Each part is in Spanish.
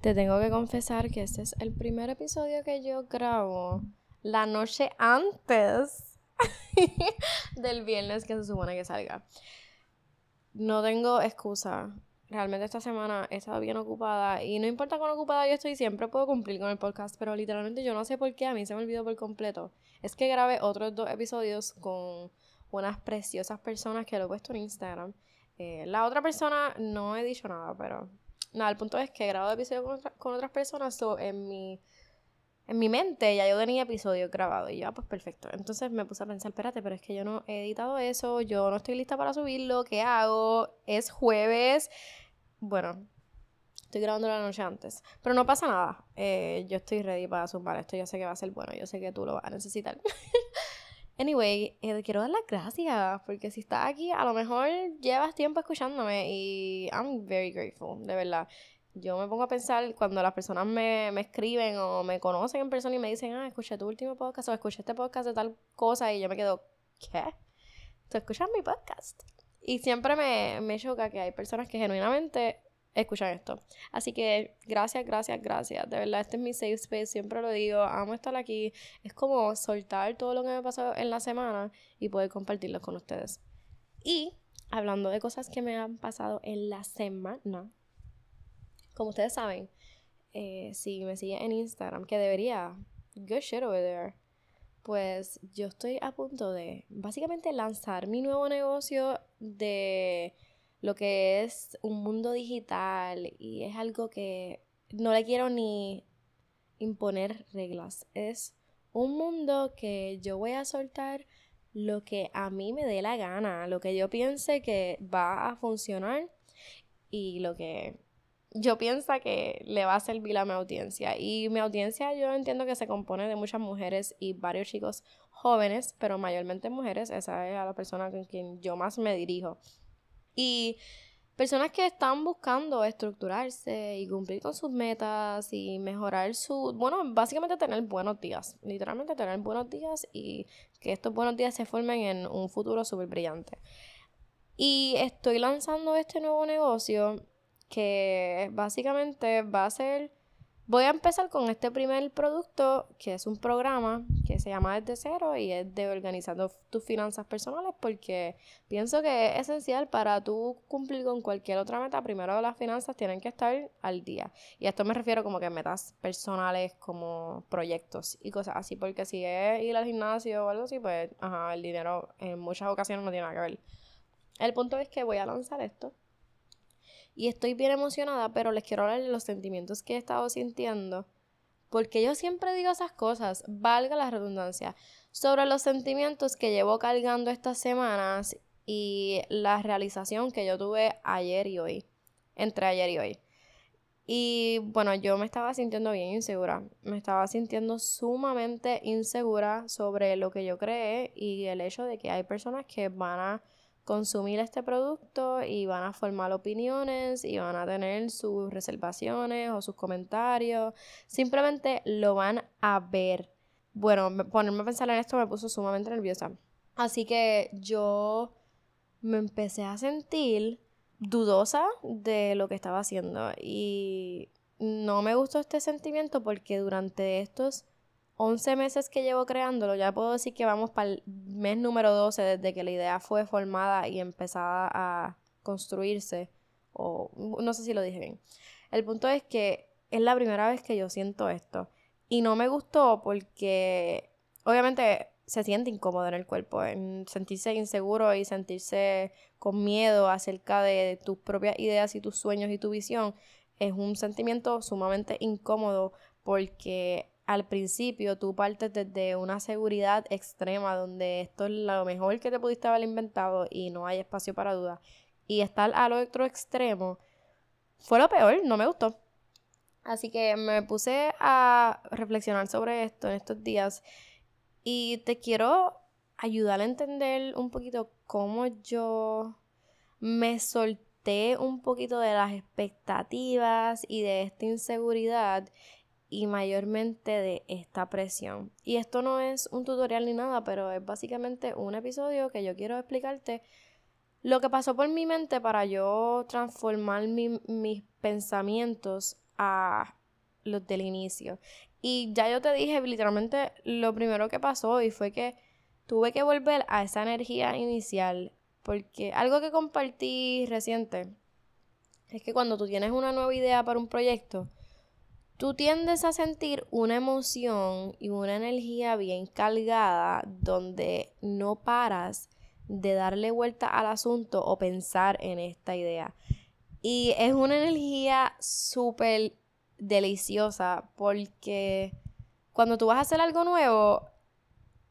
Te tengo que confesar que este es el primer episodio que yo grabo la noche antes del viernes que se supone que salga. No tengo excusa. Realmente esta semana he estado bien ocupada y no importa cuán ocupada yo estoy, siempre puedo cumplir con el podcast, pero literalmente yo no sé por qué a mí se me olvidó por completo. Es que grabé otros dos episodios con unas preciosas personas que lo he puesto en Instagram. Eh, la otra persona no he dicho nada, pero nada, el punto es que grabo episodios con, otras personas, o en mi en mi mente ya yo tenía episodios grabados y yo, ah, pues perfecto. Entonces me puse a pensar, espérate, pero es que yo no he editado eso, yo no estoy lista para subirlo, ¿qué hago? Es jueves. Bueno, estoy grabando la noche antes, pero no pasa nada. Eh, yo estoy ready para zumbar esto, yo sé que va a ser bueno, yo sé que tú lo vas a necesitar. Anyway, eh, quiero dar las gracias porque si estás aquí, a lo mejor llevas tiempo escuchándome y I'm very grateful, de verdad. Yo me pongo a pensar cuando las personas me, me escriben o me conocen en persona y me dicen, ah, escuché tu último podcast o escuché este podcast de tal cosa y yo me quedo, ¿qué? ¿Tú escuchas mi podcast? Y siempre me, me choca que hay personas que genuinamente escuchan esto. Así que gracias, gracias, gracias. De verdad, este es mi safe space, siempre lo digo, amo estar aquí. Es como soltar todo lo que me pasado en la semana y poder compartirlo con ustedes. Y hablando de cosas que me han pasado en la semana, como ustedes saben, eh, si me siguen en Instagram, que debería, good shit over there. Pues yo estoy a punto de básicamente lanzar mi nuevo negocio de lo que es un mundo digital y es algo que no le quiero ni imponer reglas. Es un mundo que yo voy a soltar lo que a mí me dé la gana, lo que yo piense que va a funcionar y lo que yo pienso que le va a servir a mi audiencia. Y mi audiencia yo entiendo que se compone de muchas mujeres y varios chicos jóvenes, pero mayormente mujeres. Esa es la persona con quien yo más me dirijo. Y personas que están buscando estructurarse y cumplir con sus metas y mejorar su, bueno, básicamente tener buenos días, literalmente tener buenos días y que estos buenos días se formen en un futuro súper brillante. Y estoy lanzando este nuevo negocio que básicamente va a ser Voy a empezar con este primer producto, que es un programa que se llama Desde Cero y es de organizando tus finanzas personales, porque pienso que es esencial para tú cumplir con cualquier otra meta. Primero, las finanzas tienen que estar al día. Y a esto me refiero como que metas personales, como proyectos y cosas así, porque si es ir al gimnasio o algo así, pues, ajá, el dinero en muchas ocasiones no tiene nada que ver. El punto es que voy a lanzar esto y estoy bien emocionada, pero les quiero hablar de los sentimientos que he estado sintiendo. Porque yo siempre digo esas cosas, valga la redundancia, sobre los sentimientos que llevo cargando estas semanas y la realización que yo tuve ayer y hoy, entre ayer y hoy. Y bueno, yo me estaba sintiendo bien insegura, me estaba sintiendo sumamente insegura sobre lo que yo creé y el hecho de que hay personas que van a consumir este producto y van a formar opiniones y van a tener sus reservaciones o sus comentarios. Simplemente lo van a ver. Bueno, ponerme a pensar en esto me puso sumamente nerviosa. Así que yo me empecé a sentir dudosa de lo que estaba haciendo y no me gustó este sentimiento porque durante estos 11 meses que llevo creándolo, ya puedo decir que vamos para el mes número 12 desde que la idea fue formada y empezada a construirse. O no sé si lo dije bien. El punto es que es la primera vez que yo siento esto. Y no me gustó porque obviamente se siente incómodo en el cuerpo, en sentirse inseguro y sentirse con miedo acerca de tus propias ideas y tus sueños y tu visión. Es un sentimiento sumamente incómodo porque al principio tú partes desde una seguridad extrema donde esto es lo mejor que te pudiste haber inventado y no hay espacio para duda. Y estar al otro extremo fue lo peor, no me gustó. Así que me puse a reflexionar sobre esto en estos días y te quiero ayudar a entender un poquito cómo yo me solté un poquito de las expectativas y de esta inseguridad y mayormente de esta presión. Y esto no es un tutorial ni nada, pero es básicamente un episodio que yo quiero explicarte lo que pasó por mi mente para yo transformar mis pensamientos a los del inicio. Y ya yo te dije literalmente lo primero que pasó y fue que tuve que volver a esa energía inicial. Porque algo que compartí reciente es que cuando tú tienes una nueva idea para un proyecto, tú tiendes a sentir una emoción y una energía bien cargada donde no paras de darle vuelta al asunto o pensar en esta idea. Y es una energía súper deliciosa porque cuando tú vas a hacer algo nuevo,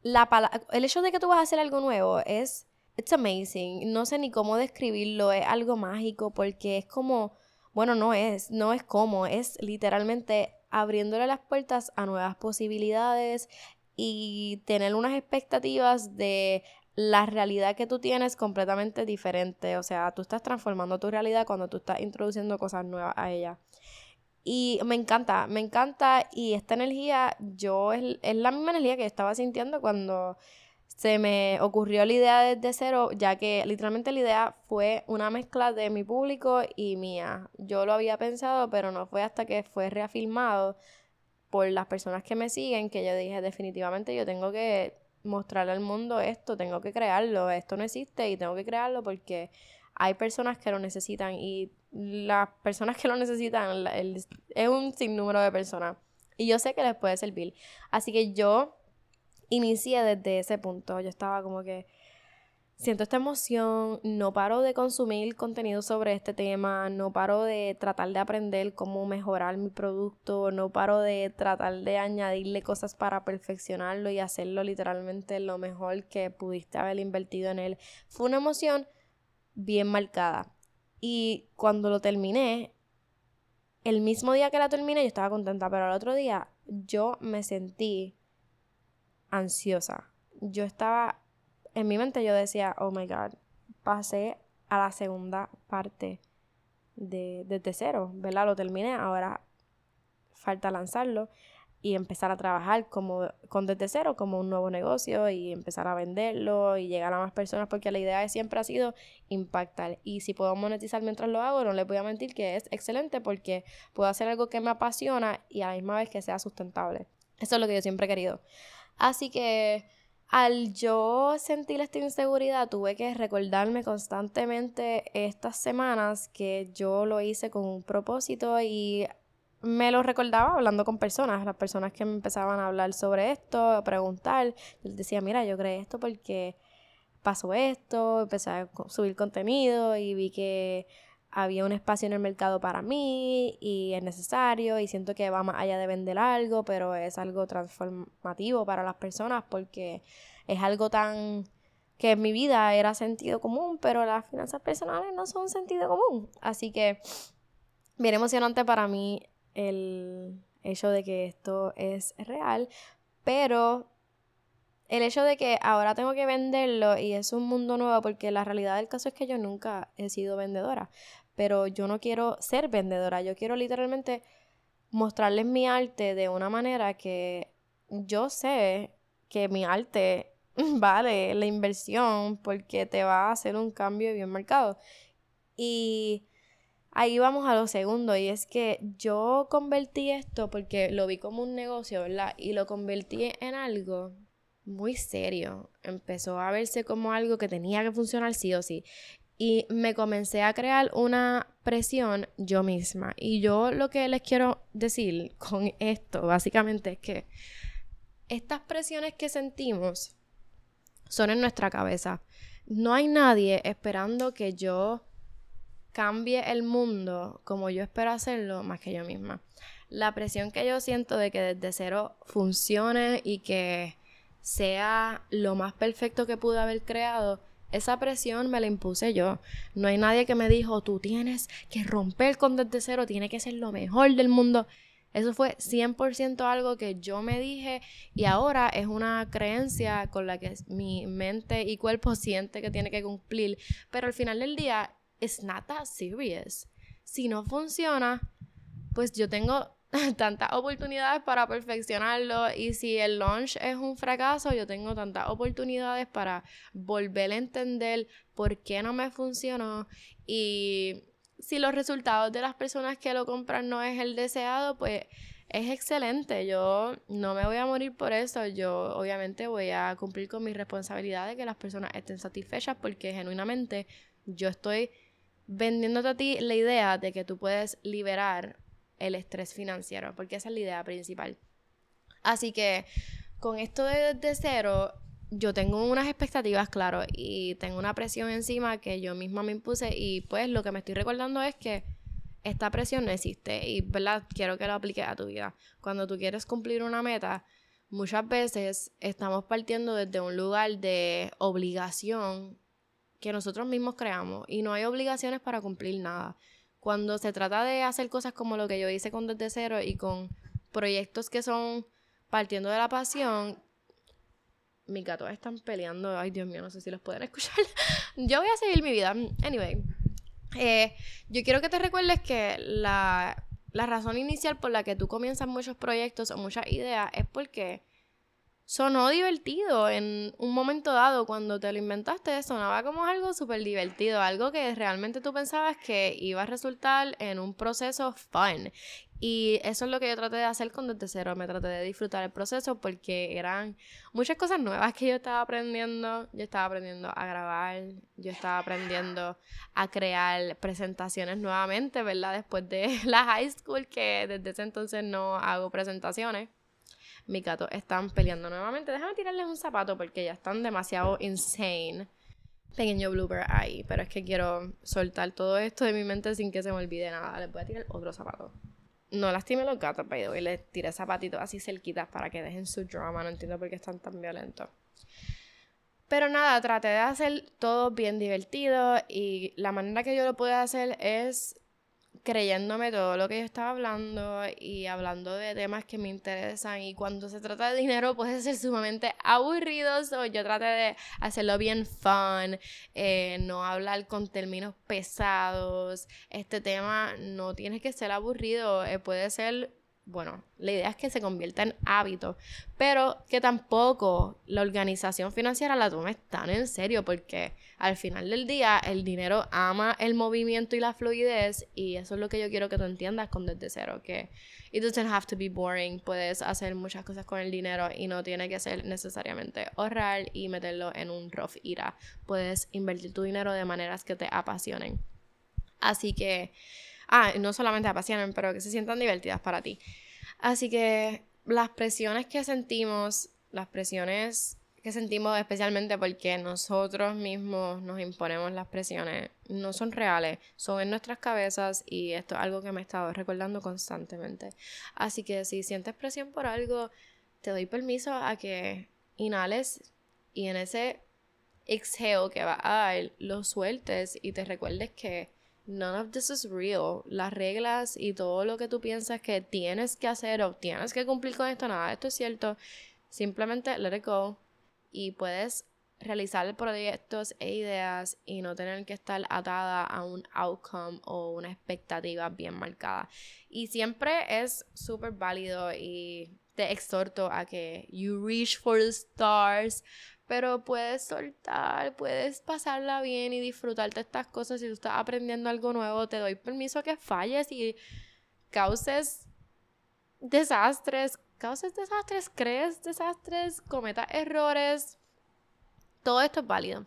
la el hecho de que tú vas a hacer algo nuevo es, it's amazing. No sé ni cómo describirlo, es algo mágico porque es como, bueno, no es, no es como, es literalmente abriéndole las puertas a nuevas posibilidades y tener unas expectativas de la realidad que tú tienes completamente diferente. O sea, tú estás transformando tu realidad cuando tú estás introduciendo cosas nuevas a ella. Y me encanta, me encanta. Y esta energía, yo es, es la misma energía que estaba sintiendo cuando se me ocurrió la idea desde cero, ya que literalmente la idea fue una mezcla de mi público y mía. Yo lo había pensado, pero no fue hasta que fue reafirmado por las personas que me siguen que yo dije definitivamente yo tengo que mostrarle al mundo esto, tengo que crearlo, esto no existe y tengo que crearlo porque hay personas que lo necesitan y las personas que lo necesitan es un sinnúmero de personas y yo sé que les puede servir. Así que yo inicié desde ese punto, yo estaba como que siento esta emoción, no paro de consumir contenido sobre este tema, no paro de tratar de aprender cómo mejorar mi producto, no paro de tratar de añadirle cosas para perfeccionarlo y hacerlo literalmente lo mejor que pudiste haber invertido en él. Fue una emoción bien marcada. Y cuando lo terminé, el mismo día que la terminé yo estaba contenta, pero al otro día yo me sentí ansiosa. Yo estaba en mi mente yo decía, oh my god, pasé a la segunda parte de, desde cero, ¿verdad? Lo terminé, ahora falta lanzarlo y empezar a trabajar como con desde cero como un nuevo negocio y empezar a venderlo y llegar a más personas porque la idea siempre ha sido impactar y si puedo monetizar mientras lo hago no les voy a mentir que es excelente porque puedo hacer algo que me apasiona y a la misma vez que sea sustentable eso es lo que yo siempre he querido así que al yo sentir esta inseguridad, tuve que recordarme constantemente estas semanas que yo lo hice con un propósito y me lo recordaba hablando con personas, las personas que me empezaban a hablar sobre esto, a preguntar. Yo decía, mira, yo creé esto porque pasó esto, empecé a subir contenido y vi que había un espacio en el mercado para mí y es necesario y siento que va más allá de vender algo, pero es algo transformativo para las personas porque es algo tan que en mi vida era sentido común, pero las finanzas personales no son sentido común. Así que bien emocionante para mí el hecho de que esto es real, pero el hecho de que ahora tengo que venderlo y es un mundo nuevo, porque la realidad del caso es que yo nunca he sido vendedora pero yo no quiero ser vendedora, yo quiero literalmente mostrarles mi arte de una manera que yo sé que mi arte vale la inversión porque te va a hacer un cambio bien marcado. Y ahí vamos a lo segundo, y es que yo convertí esto porque lo vi como un negocio, ¿verdad? Y lo convertí en algo muy serio. Empezó a verse como algo que tenía que funcionar sí o sí y me comencé a crear una presión yo misma. Y yo lo que les quiero decir con esto, básicamente, es que estas presiones que sentimos son en nuestra cabeza. No hay nadie esperando que yo cambie el mundo como yo espero hacerlo más que yo misma. La presión que yo siento de que desde cero funcione y que sea lo más perfecto que pude haber creado esa presión me la impuse yo. No hay nadie que me dijo, tú tienes que romper con desde cero, tiene que ser lo mejor del mundo. Eso fue 100% algo que yo me dije y ahora es una creencia con la que mi mente y cuerpo siente que tiene que cumplir. Pero al final del día, it's not that serious. Si no funciona, pues yo tengo tantas oportunidades para perfeccionarlo y si el launch es un fracaso, yo tengo tantas oportunidades para volver a entender por qué no me funcionó y si los resultados de las personas que lo compran no es el deseado, pues es excelente. Yo no me voy a morir por eso. Yo obviamente voy a cumplir con mi responsabilidad de que las personas estén satisfechas porque genuinamente yo estoy vendiéndote a ti la idea de que tú puedes liberar el estrés financiero, porque esa es la idea principal. Así que con esto de, de cero, yo tengo unas expectativas, claro, y tengo una presión encima que yo misma me impuse y pues lo que me estoy recordando es que esta presión no existe y, ¿verdad? Quiero que lo apliques a tu vida. Cuando tú quieres cumplir una meta, muchas veces estamos partiendo desde un lugar de obligación que nosotros mismos creamos y no hay obligaciones para cumplir nada. Cuando se trata de hacer cosas como lo que yo hice con Desde Cero y con proyectos que son partiendo de la pasión, mis gatos están peleando. Ay, Dios mío, no sé si los pueden escuchar. yo voy a seguir mi vida. Anyway, eh, yo quiero que te recuerdes que la, la razón inicial por la que tú comienzas muchos proyectos o muchas ideas es porque sonó divertido en un momento dado cuando te lo inventaste, sonaba como algo súper divertido, algo que realmente tú pensabas que iba a resultar en un proceso fun. Y eso es lo que yo traté de hacer con Desde Cero, me traté de disfrutar el proceso porque eran muchas cosas nuevas que yo estaba aprendiendo. Yo estaba aprendiendo a grabar, yo estaba aprendiendo a crear presentaciones nuevamente, ¿verdad? Después de la high school, que desde ese entonces no hago presentaciones mis gatos están peleando nuevamente. Déjame tirarles un zapato porque ya están demasiado insane. Pequeño blooper ahí, pero es que quiero soltar todo esto de mi mente sin que se me olvide nada. Les voy a tirar otro zapato. No lastime los gatos, pero hoy les tiré zapatitos así cerquitas para que dejen su drama. No entiendo por qué están tan violentos. Pero nada, traté de hacer todo bien divertido y la manera que yo lo pude hacer es creyéndome todo lo que yo estaba hablando y hablando de temas que me interesan. Y cuando se trata de dinero puede ser sumamente aburrido, yo traté de hacerlo bien fun, eh, no hablar con términos pesados, este tema no tiene que ser aburrido, eh, puede ser bueno, la idea es que se convierta en hábito, pero que tampoco la organización financiera la tome tan en serio, porque al final del día el dinero ama el movimiento y la fluidez, y eso es lo que yo quiero que tú entiendas con desde cero, que it doesn't have to be boring, puedes hacer muchas cosas con el dinero y no tiene que ser necesariamente ahorrar y meterlo en un rough ira, puedes invertir tu dinero de maneras que te apasionen. Así que ah, no solamente apasionen, pero que se sientan divertidas para ti. Así que las presiones que sentimos, las presiones que sentimos especialmente porque nosotros mismos nos imponemos las presiones, no son reales, son en nuestras cabezas y esto es algo que me he estado recordando constantemente. Así que si sientes presión por algo, te doy permiso a que inhales y en ese exhale que va a dar, lo sueltes y te recuerdes que none of this is real. Las reglas y todo lo que tú piensas que tienes que hacer o tienes que cumplir con esto, nada, esto es cierto. Simplemente let it go y puedes realizar proyectos e ideas y no tener que estar atada a un outcome o una expectativa bien marcada. Y siempre es súper válido y te exhorto a que you reach for the stars, pero puedes soltar, puedes pasarla bien y disfrutarte estas cosas. Si tú estás aprendiendo algo nuevo, te doy permiso a que falles y causes desastres, causes desastres, crees desastres, cometas errores. Todo esto es válido.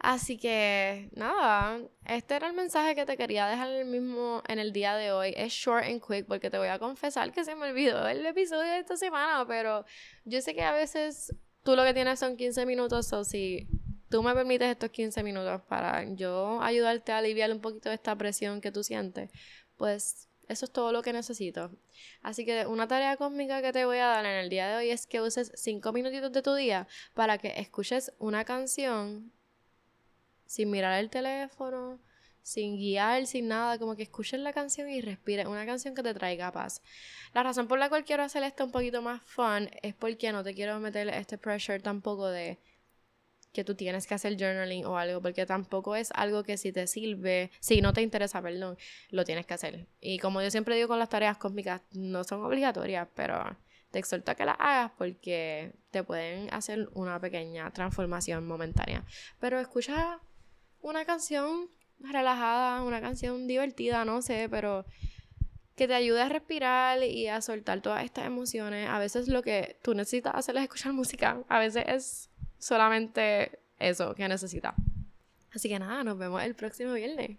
Así que nada, este era el mensaje que te quería dejar el mismo en el día de hoy. Es short and quick porque te voy a confesar que se me olvidó el episodio de esta semana, pero yo sé que a veces tú lo que tienes son 15 minutos, o si tú me permites estos 15 minutos para yo ayudarte a aliviar un poquito de esta presión que tú sientes, pues eso es todo lo que necesito. Así que una tarea cósmica que te voy a dar en el día de hoy es que uses 5 minutitos de tu día para que escuches una canción sin mirar el teléfono, sin guiar, sin nada, como que escuches la canción y respires una canción que te traiga paz. La razón por la cual quiero hacer esto un poquito más fun es porque no te quiero meter este pressure tampoco de que tú tienes que hacer journaling o algo, porque tampoco es algo que si te sirve, si no te interesa, perdón, lo tienes que hacer. Y como yo siempre digo con las tareas cósmicas, no son obligatorias, pero te exhorto a que las hagas porque te pueden hacer una pequeña transformación momentánea. Pero escucha una canción relajada, una canción divertida, no sé, pero que te ayude a respirar y a soltar todas estas emociones. A veces lo que tú necesitas hacer es escuchar música. A veces es solamente eso que necesitas. Así que nada, nos vemos el próximo viernes.